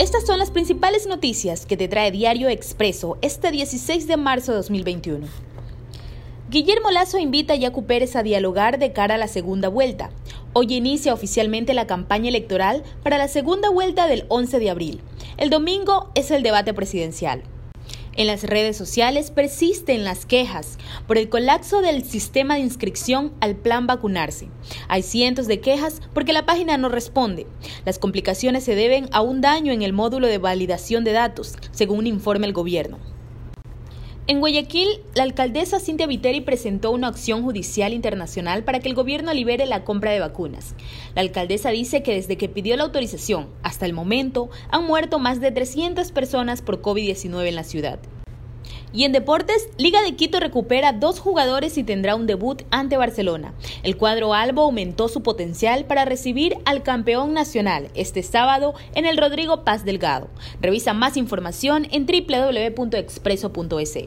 Estas son las principales noticias que te trae Diario Expreso este 16 de marzo de 2021. Guillermo Lazo invita a Yacu Pérez a dialogar de cara a la segunda vuelta. Hoy inicia oficialmente la campaña electoral para la segunda vuelta del 11 de abril. El domingo es el debate presidencial. En las redes sociales persisten las quejas por el colapso del sistema de inscripción al plan vacunarse. Hay cientos de quejas porque la página no responde. Las complicaciones se deben a un daño en el módulo de validación de datos, según informa el gobierno. En Guayaquil, la alcaldesa Cintia Viteri presentó una acción judicial internacional para que el gobierno libere la compra de vacunas. La alcaldesa dice que desde que pidió la autorización hasta el momento han muerto más de 300 personas por COVID-19 en la ciudad. Y en deportes, Liga de Quito recupera dos jugadores y tendrá un debut ante Barcelona. El cuadro Albo aumentó su potencial para recibir al campeón nacional este sábado en el Rodrigo Paz Delgado. Revisa más información en www.expreso.es.